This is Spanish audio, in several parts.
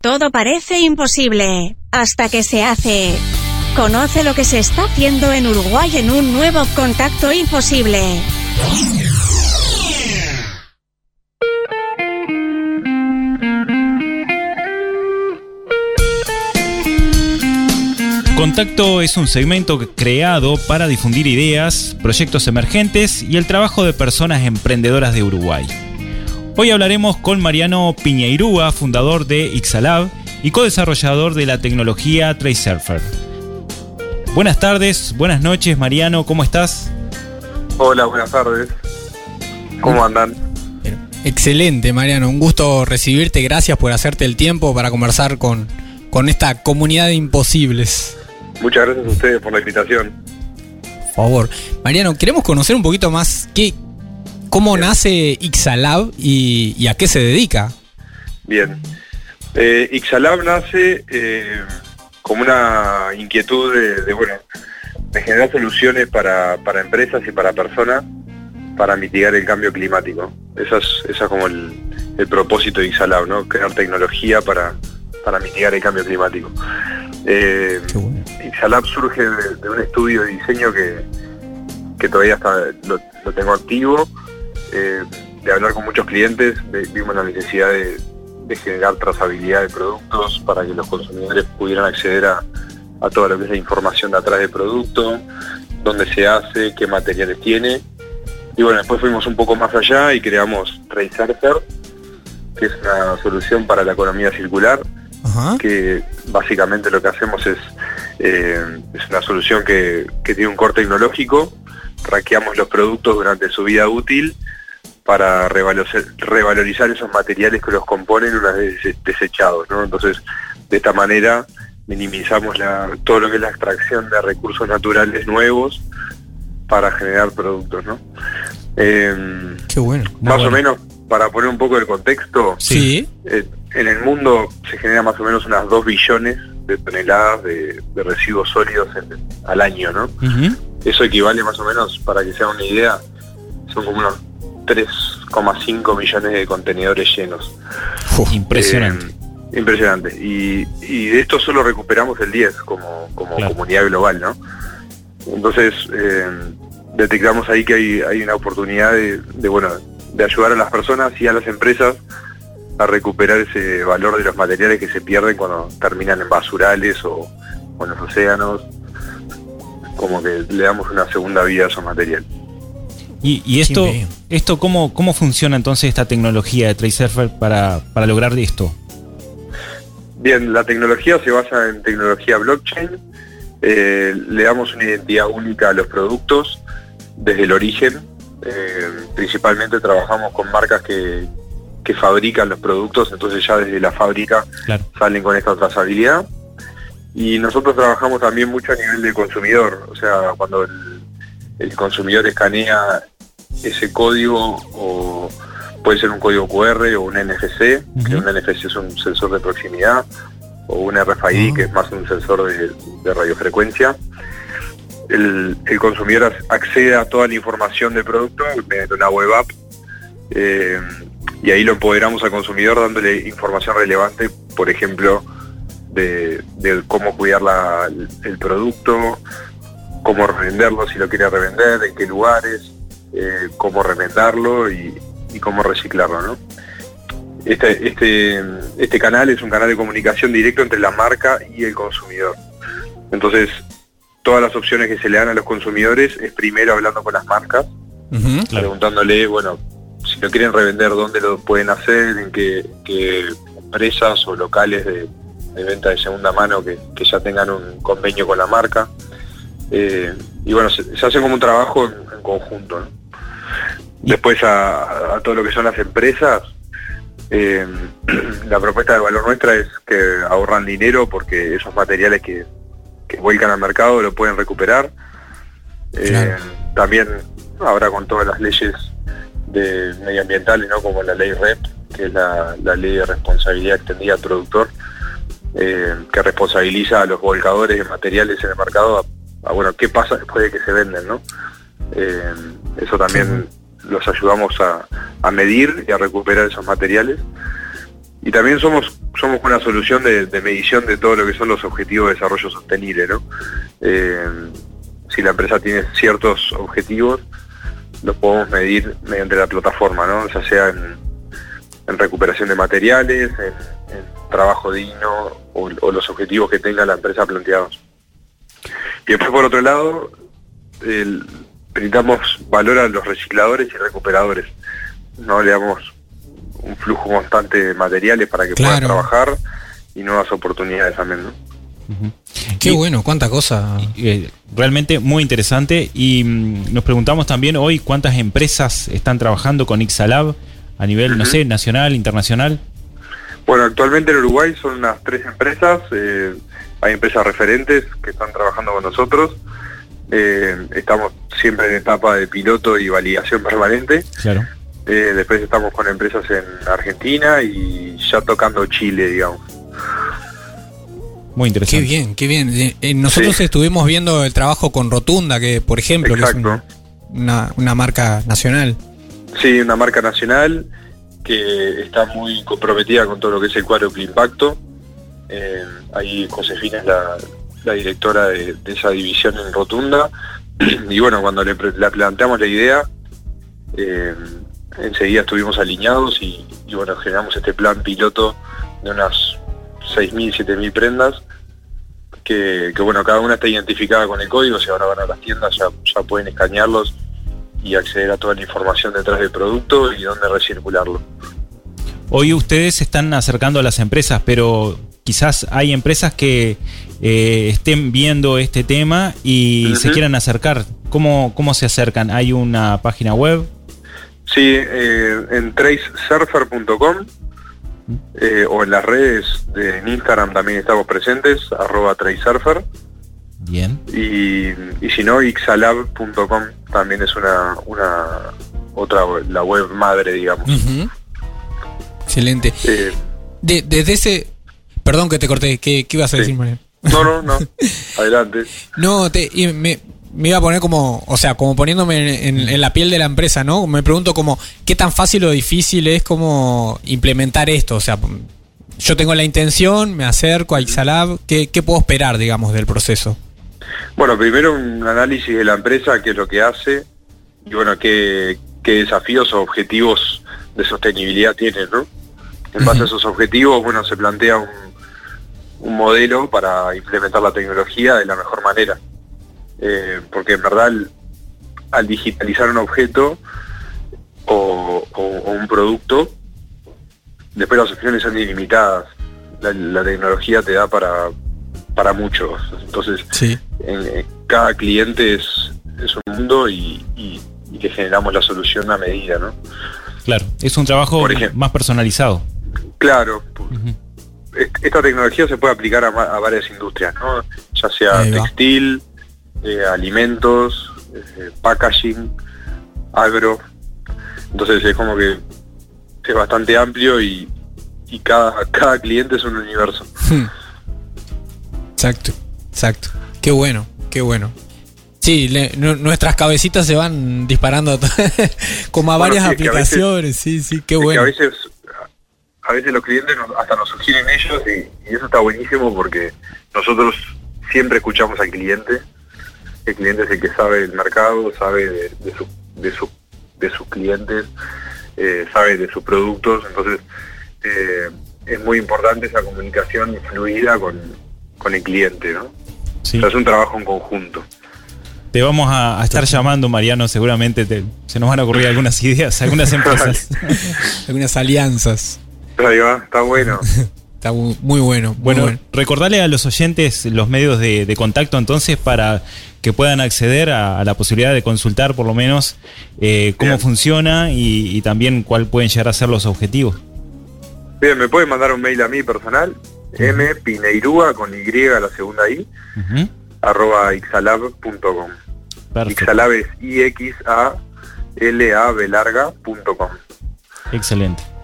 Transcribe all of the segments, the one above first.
Todo parece imposible hasta que se hace. Conoce lo que se está haciendo en Uruguay en un nuevo contacto imposible. Contacto es un segmento creado para difundir ideas, proyectos emergentes y el trabajo de personas emprendedoras de Uruguay. Hoy hablaremos con Mariano Piñeirúa, fundador de Ixalab y co-desarrollador de la tecnología Tracesurfer. Buenas tardes, buenas noches Mariano, ¿cómo estás? Hola, buenas tardes. ¿Cómo andan? Excelente, Mariano. Un gusto recibirte. Gracias por hacerte el tiempo para conversar con, con esta comunidad de imposibles. Muchas gracias a ustedes por la invitación. Por favor. Mariano, queremos conocer un poquito más qué, cómo nace Ixalab y, y, a qué se dedica. Bien. Eh, Ixalab nace eh, como una inquietud de, de, bueno, de generar soluciones para, para, empresas y para personas para mitigar el cambio climático. Esa es, esa es como el, el propósito de Ixalab, ¿no? Crear tecnología para, para mitigar el cambio climático. Eh, bueno. Ixalab surge de, de, un estudio de diseño que, que todavía está, lo, lo tengo activo, eh, de hablar con muchos clientes, de, vimos la necesidad de, de, generar trazabilidad de productos para que los consumidores pudieran acceder a, a toda lo que es la información de atrás del producto, dónde se hace, qué materiales tiene. Y bueno, después fuimos un poco más allá y creamos Tracerfer, que es una solución para la economía circular, Ajá. que básicamente lo que hacemos es, eh, es una solución que, que, tiene un core tecnológico, traqueamos los productos durante su vida útil para revalorizar, revalorizar esos materiales que los componen una vez desechados, ¿no? Entonces, de esta manera minimizamos la, todo lo que es la extracción de recursos naturales nuevos para generar productos, ¿no? Eh, Qué bueno. Más bueno. o menos, para poner un poco el contexto, sí. Eh, en el mundo se genera más o menos unas 2 billones de toneladas de, de residuos sólidos en, al año, ¿no? Uh -huh. Eso equivale más o menos, para que se hagan una idea, son como unos 3,5 millones de contenedores llenos. Uf, impresionante. Eh, impresionante. Y, y, de esto solo recuperamos el 10 como, como claro. comunidad global, ¿no? Entonces, eh, detectamos ahí que hay, hay una oportunidad de, de, bueno, de ayudar a las personas y a las empresas a recuperar ese valor de los materiales que se pierden cuando terminan en basurales o, o en los océanos, como que le damos una segunda vida a esos materiales. Y, y, esto, esto ¿cómo, ¿cómo funciona entonces esta tecnología de Tracesurfer para, para lograr esto? Bien, la tecnología se basa en tecnología blockchain, eh, le damos una identidad única a los productos desde el origen, eh, principalmente trabajamos con marcas que, que fabrican los productos, entonces ya desde la fábrica claro. salen con esta trazabilidad. Y nosotros trabajamos también mucho a nivel del consumidor, o sea, cuando el, el consumidor escanea ese código o puede ser un código QR o un NFC, uh -huh. que un NFC es un sensor de proximidad, o un RFID, uh -huh. que es más un sensor de, de radiofrecuencia. El, el, consumidor accede a toda la información del producto mediante una web app eh, y ahí lo empoderamos al consumidor dándole información relevante, por ejemplo, de, de cómo cuidar la, el producto, cómo revenderlo si lo quiere revender, en qué lugares, eh, cómo revenderlo y, y, cómo reciclarlo, ¿no? Este, este, este canal es un canal de comunicación directo entre la marca y el consumidor. Entonces, todas las opciones que se le dan a los consumidores es primero hablando con las marcas, uh -huh, claro. preguntándole, bueno, si lo quieren revender, dónde lo pueden hacer, en qué, qué empresas o locales de, de, venta de segunda mano que, que, ya tengan un convenio con la marca. Eh, y bueno, se, se, hace como un trabajo en, en conjunto. ¿no? Después a, a, todo lo que son las empresas, eh, la propuesta de valor nuestra es que ahorran dinero porque esos materiales que, que vuelcan al mercado lo pueden recuperar. Eh, claro. También ahora con todas las leyes de medioambientales, ¿no? como la ley REP, que es la, la ley de responsabilidad extendida al productor, eh, que responsabiliza a los volcadores de materiales en el mercado a, a, bueno, qué pasa después de que se venden, ¿no? Eh, eso también sí. los ayudamos a, a, medir y a recuperar esos materiales. y también somos somos una solución de, medición de todo lo que son los objetivos de desarrollo sostenible, ¿no? Eh, si la empresa tiene ciertos objetivos, los podemos medir mediante la plataforma, ¿no? Ya sea en, recuperación de materiales, en, trabajo digno o, los objetivos que tenga la empresa planteados. Y después por otro lado, el, brindamos valor a los recicladores y recuperadores. No le damos un flujo constante de materiales para que puedan trabajar y nuevas oportunidades también, ¿no? Qué bueno, cuánta cosa. Eh, realmente muy interesante. Y mm, nos preguntamos también hoy cuántas empresas están trabajando con Ixalab a nivel, no sé, nacional, internacional. Bueno, actualmente en Uruguay son unas tres empresas. Eh, hay empresas referentes que están trabajando con nosotros. Eh, estamos siempre en etapa de piloto y validación permanente. Claro. Eh, después estamos con empresas en Argentina y ya tocando Chile, digamos. Muy interesante. Qué bien, qué bien. Eh, nosotros estuvimos viendo el trabajo con Rotunda, que por ejemplo, es una, una, marca nacional. Sí, una marca nacional que está muy comprometida con todo lo que es el cuádruple impacto. Ahí Josefina es la, directora de, esa división en Rotunda. y bueno, cuando le, planteamos la idea, enseguida estuvimos alineados y, bueno, generamos este plan piloto de unas 6.000, 7.000 prendas, que, bueno, cada una está identificada con el código, si ahora van a las tiendas ya, ya pueden escanearlos y acceder a toda la información detrás del producto y dónde recircularlo. Hoy ustedes se están acercando a las empresas, pero quizás hay empresas que eh, estén viendo este tema y se quieran acercar. ¿Cómo, ¿Cómo se acercan? ¿Hay una página web? Sí, eh, en tracesurfer.com eh, o en las redes de Instagram también estamos presentes, arroba tracesurfer. Bien. Y, si no, ixalab.com también es una, una otra, la web madre, digamos. Excelente. Eh, desde ese... Perdón que te corté, ¿qué, ibas a decir, María? No, no, no. Adelante. No, te, me, me iba a poner como, o sea, como poniéndome en, la piel de la empresa, ¿no? Me pregunto como, ¿qué tan fácil o difícil es como implementar esto? O sea, yo tengo la intención, me acerco a Ixalab, ¿qué, puedo esperar, digamos, del proceso? Bueno, primero un análisis de la empresa, qué es lo que hace, y bueno, qué, desafíos o objetivos de sostenibilidad tiene, ¿no? En base a esos objetivos, bueno, se plantea un, un modelo para implementar la tecnología de la mejor manera. Eh, porque en verdad al, digitalizar un objeto o, un producto, después las opciones son ilimitadas. La, tecnología te da para, para muchos. Entonces, en, cada cliente es, es un mundo y, y, generamos la solución a medida, ¿no? Claro, es un trabajo más personalizado. Claro. Esta tecnología se puede aplicar a, varias industrias, ¿no? Ya sea textil, eh, alimentos, eh, packaging, agro. Entonces es como que es bastante amplio y, cada, cada cliente es un universo. Hmm. Exacto, exacto. Qué bueno, qué bueno. Sí, nuestras cabecitas se van disparando como a varias aplicaciones, sí, sí, qué bueno. a veces, a veces los clientes hasta nos sugieren ellos y, y, eso está buenísimo porque nosotros siempre escuchamos al cliente el cliente es el que sabe el mercado, sabe de, de, de, sus clientes, eh, sabe de sus productos, entonces eh, es muy importante esa comunicación fluida con, el cliente, ¿no? es un trabajo en conjunto. Te vamos a, estar llamando, Mariano, seguramente se nos van a ocurrir algunas ideas, algunas empresas, algunas alianzas. Está bueno. Está muy bueno. bueno, recordarle a los oyentes los medios de, contacto entonces para que puedan acceder a, la posibilidad de consultar por lo menos eh, cómo funciona y, también cuál pueden llegar a ser los objetivos. Bien, me pueden mandar un mail a mí personal, mpineirua con Y a la segunda I, arroba ixalab.com. Ixalab es I-X-A-L-A-B larga.com. Excelente.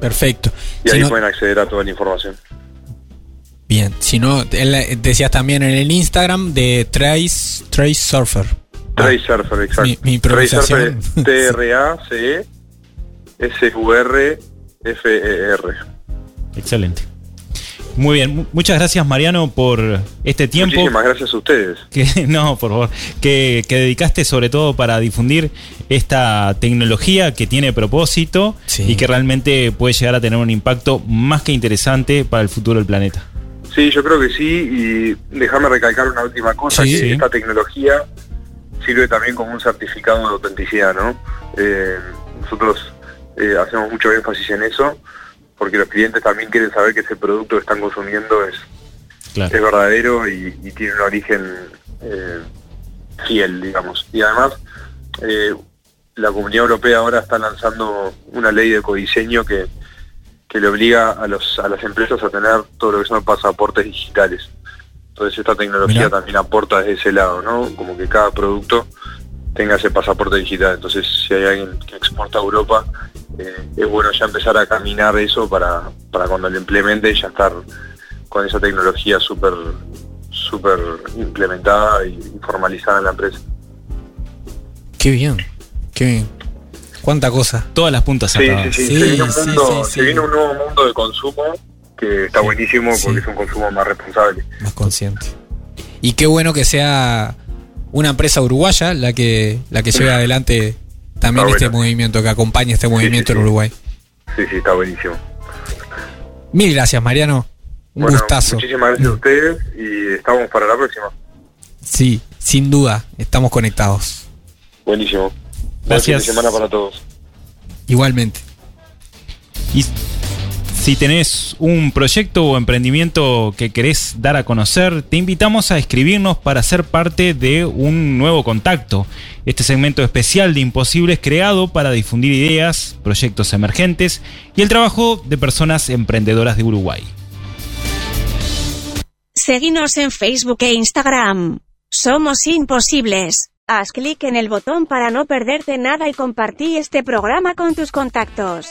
Perfecto. Y ahí pueden acceder a toda la información. Bien, si no, decías también en el Instagram de Trace, Trace Surfer. Trace Surfer, exacto. Mi, mi Trace Surfer T-R-A-C-E S-U-R F-E-R. Excelente. Muy bien, muchas gracias Mariano por este tiempo. Muchísimas gracias a ustedes. Que, no, por favor, que, que, dedicaste sobre todo para difundir esta tecnología que tiene propósito Sí. y que realmente puede llegar a tener un impacto más que interesante para el futuro del planeta. Sí, yo creo que sí, y déjame recalcar una última cosa, Sí, que sí. esta tecnología sirve también como un certificado de autenticidad, ¿no? Eh, nosotros eh, hacemos mucho énfasis en eso, porque los clientes también quieren saber que ese producto que están consumiendo es, Claro. es verdadero y, y tiene un origen eh, fiel, digamos. Y además, eh, la Comunidad Europea ahora está lanzando una ley de codiseño que, que le obliga a, los, a las empresas a tener todo lo que son pasaportes digitales. Entonces esta tecnología Mirá. también aporta desde ese lado, ¿no? Como que cada producto tenga ese pasaporte digital. Entonces, si hay alguien que exporta a Europa, eh, es bueno ya empezar a caminar eso para, para cuando lo implemente ya estar con esa tecnología súper súper implementada y formalizada en la empresa. Qué bien, qué bien. Cuánta cosa. Todas las puntas Sí, sí, sí, Sí, se, viene un sí, mundo- sí, se viene un nuevo mundo de consumo que está Sí, buenísimo sí. porque es un consumo más responsable. Más consciente. Y qué bueno que sea una empresa uruguaya la que la que lleve adelante también Está este bueno. movimiento, que acompañe este movimiento sí, en. Uruguay. Sí, sí, está buenísimo. Mil gracias, Mariano. Un Bueno, gustazo. Muchísimas gracias a ustedes y estamos para la próxima. Sí, sin duda, estamos conectados. Buenísimo. Buen Gracias. fin de semana para todos. Igualmente. Y si tenés un proyecto o emprendimiento que querés dar a conocer, te invitamos a escribirnos para ser parte de un nuevo contacto. Este segmento especial de Imposibles creado para difundir ideas, proyectos emergentes y el trabajo de personas emprendedoras de Uruguay. Seguinos en Facebook e Instagram. Somos imposibles. Haz clic en el botón para no perderte nada y compartí este programa con tus contactos.